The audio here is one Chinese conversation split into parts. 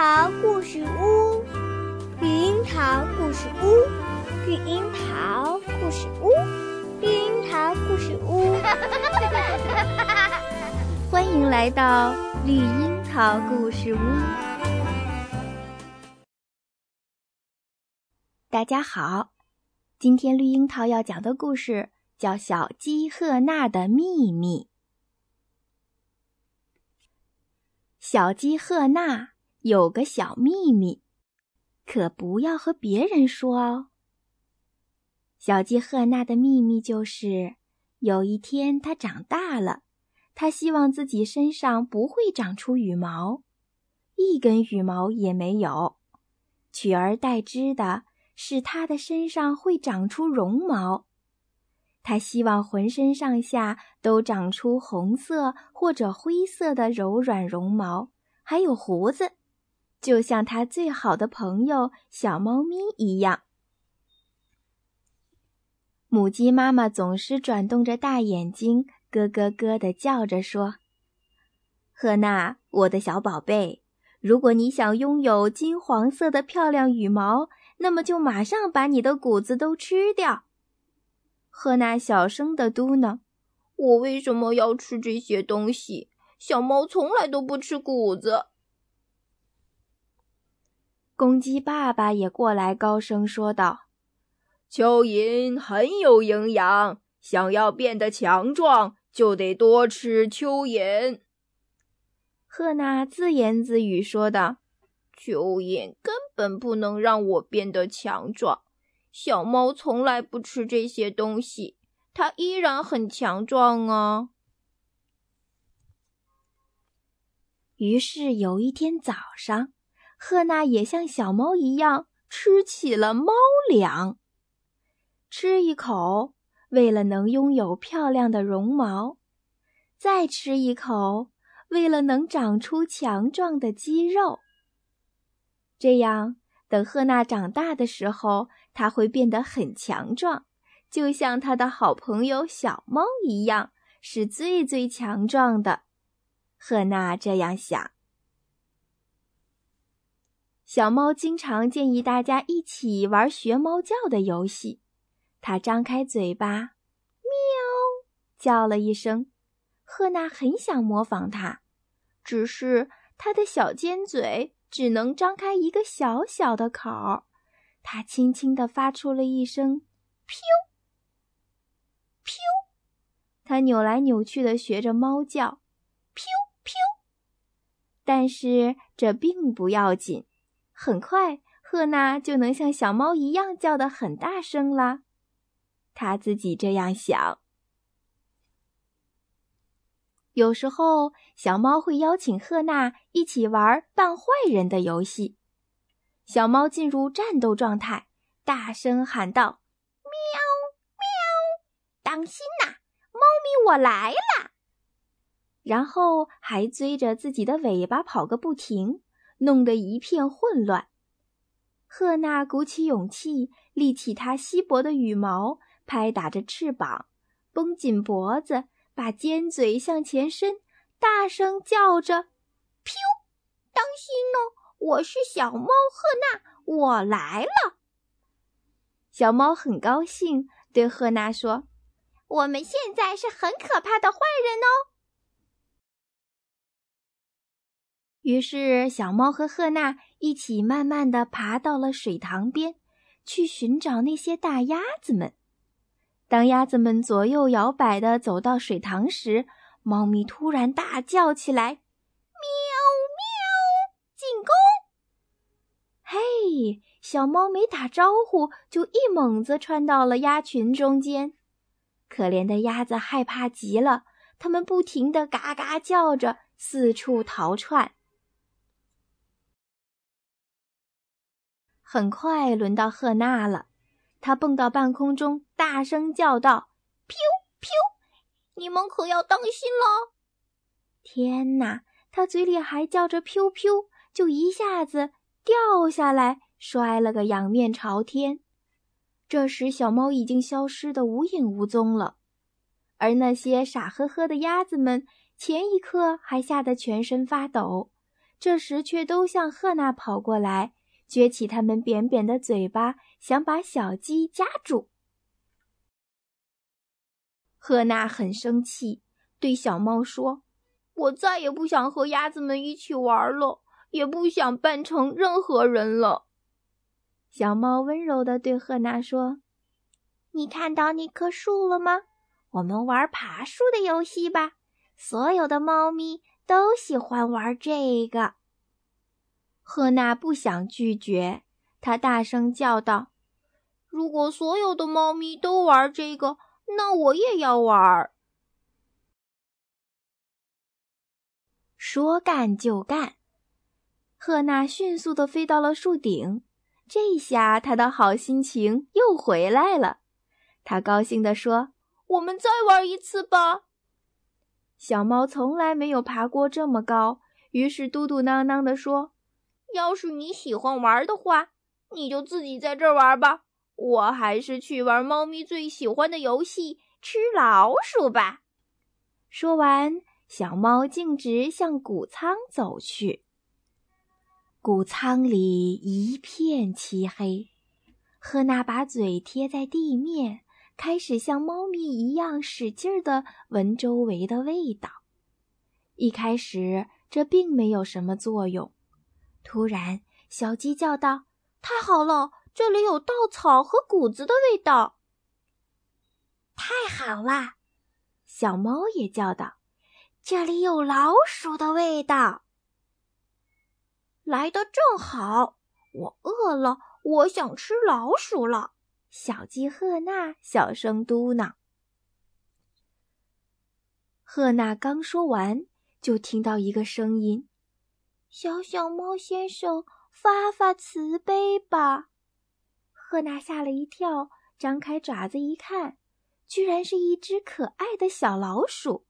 桃故事屋，绿樱桃故事屋，绿樱桃故事屋，绿樱桃故事屋。欢迎来到绿樱桃故事屋。大家好，今天绿樱桃要讲的故事叫《小鸡赫娜的秘密》。小鸡赫娜有个小秘密，可不要和别人说哦。小鸡赫娜的秘密就是，有一天它长大了，它希望自己身上不会长出羽毛，一根羽毛也没有，取而代之的是它的身上会长出绒毛。它希望浑身上下都长出红色或者灰色的柔软绒毛，还有胡子，就像它最好的朋友小猫咪一样。母鸡妈妈总是转动着大眼睛，咯咯咯地叫着说：“赫娜，我的小宝贝，如果你想拥有金黄色的漂亮羽毛，那么就马上把你的谷子都吃掉。”赫娜小声地嘟囔：“我为什么要吃这些东西？小猫从来都不吃谷子。”公鸡爸爸也过来高声说道：“蚯蚓很有营养，想要变得强壮，就得多吃蚯蚓。”赫娜自言自语说道：“蚯蚓根本不能让我变得强壮。”小猫从来不吃这些东西，它依然很强壮啊。于是有一天早上，赫娜也像小猫一样吃起了猫粮。吃一口，为了能拥有漂亮的绒毛；再吃一口，为了能长出强壮的肌肉。这样。等赫娜长大的时候，它会变得很强壮，就像她的好朋友小猫一样，是最最强壮的。赫娜这样想。小猫经常建议大家一起玩学猫叫的游戏。它张开嘴巴，喵，叫了一声。赫娜很想模仿它，只是它的小尖嘴。只能张开一个小小的口，它轻轻地发出了一声“噗噗”，它扭来扭去的学着猫叫“噗噗”。但是这并不要紧，很快赫娜就能像小猫一样叫得很大声了。她自己这样想。有时候，小猫会邀请赫娜一起玩扮坏人的游戏。小猫进入战斗状态，大声喊道：“喵喵，当心呐，猫咪我来了！”然后还追着自己的尾巴跑个不停，弄得一片混乱。赫娜鼓起勇气，立起它稀薄的羽毛，拍打着翅膀，绷紧脖子。把尖嘴向前伸，大声叫着：“噗！当心哦，我是小猫赫娜，我来了。”小猫很高兴，对赫娜说：“我们现在是很可怕的坏人哦。”于是，小猫和赫娜一起慢慢的爬到了水塘边，去寻找那些大鸭子们。当鸭子们左右摇摆地走到水塘时，猫咪突然大叫起来：“喵喵！进攻！”嘿，小猫没打招呼，就一猛子窜到了鸭群中间。可怜的鸭子害怕极了，它们不停地嘎嘎叫着，四处逃窜。很快轮到赫娜了。她蹦到半空中，大声叫道：“噗噗！你们可要当心了！”天哪！她嘴里还叫着“噗噗”，就一下子掉下来，摔了个仰面朝天。这时，小猫已经消失得无影无踪了，而那些傻呵呵的鸭子们，前一刻还吓得全身发抖，这时却都向赫娜跑过来，撅起它们扁扁的嘴巴，想把小鸡夹住。赫娜很生气，对小猫说：“我再也不想和鸭子们一起玩了，也不想扮成任何人了。”小猫温柔地对赫娜说：“你看到那棵树了吗？我们玩爬树的游戏吧。所有的猫咪都喜欢玩这个。”赫娜不想拒绝，她大声叫道：“如果所有的猫咪都玩这个，那我也要玩。”说干就干，赫娜迅速地飞到了树顶。这下她的好心情又回来了，她高兴地说：“我们再玩一次吧。”小猫从来没有爬过这么高，于是嘟嘟囔囔地说：“要是你喜欢玩的话，你就自己在这儿玩吧。我还是去玩猫咪最喜欢的游戏——吃老鼠吧。”说完，小猫径直向谷仓走去。谷仓里一片漆黑，赫娜把嘴贴在地面，开始像猫咪一样使劲地闻周围的味道。一开始这并没有什么作用。突然，小鸡叫道：“太好了，这里有稻草和谷子的味道！”太好了，小猫也叫道：“这里有老鼠的味道！”来的正好，我饿了，我想吃老鼠了。小鸡赫娜小声嘟囔。赫娜刚说完，就听到一个声音：“小小猫先生，发发慈悲吧！”赫娜吓了一跳，张开爪子一看，居然是一只可爱的小老鼠，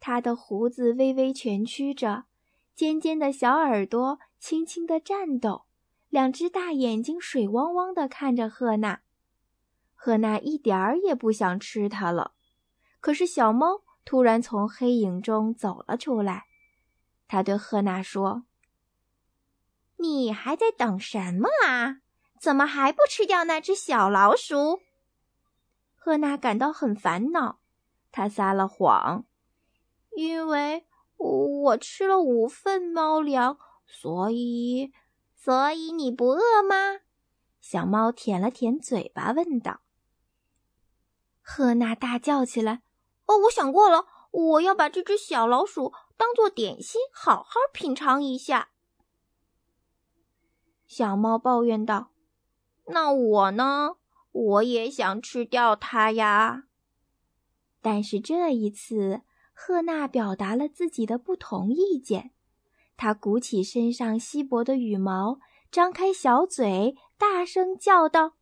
它的胡子微微蜷曲着。尖尖的小耳朵轻轻地颤抖，两只大眼睛水汪汪地看着赫娜。赫娜一点儿也不想吃它了。可是小猫突然从黑影中走了出来，它对赫娜说：“你还在等什么啊？怎么还不吃掉那只小老鼠？”赫娜感到很烦恼，她撒了谎，因为。我吃了五份猫粮，所以，所以你不饿吗？小猫舔了舔嘴巴，问道。赫娜大叫起来：“哦，我想过了，我要把这只小老鼠当做点心，好好品尝一下。”小猫抱怨道：“那我呢？我也想吃掉它呀。”但是这一次。赫娜表达了自己的不同意见，她鼓起身上稀薄的羽毛，张开小嘴，大声叫道：“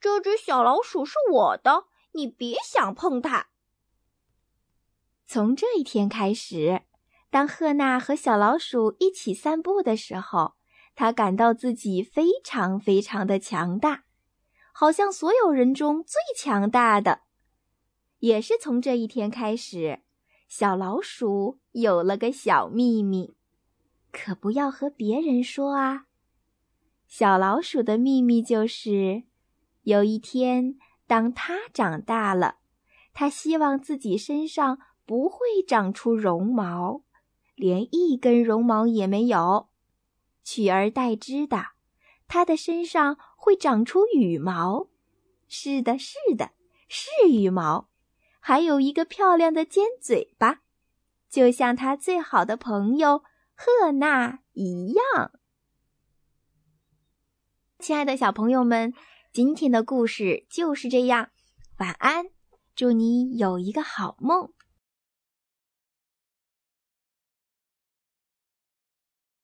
这只小老鼠是我的，你别想碰它！”从这一天开始，当赫娜和小老鼠一起散步的时候，她感到自己非常非常的强大，好像所有人中最强大的。也是从这一天开始，小老鼠有了个小秘密，可不要和别人说啊。小老鼠的秘密就是，有一天，当它长大了，它希望自己身上不会长出绒毛，连一根绒毛也没有，取而代之的，它的身上会长出羽毛。是的，是的，是羽毛。还有一个漂亮的尖嘴巴，就像他最好的朋友赫娜一样。亲爱的小朋友们，今天的故事就是这样。晚安，祝你有一个好梦。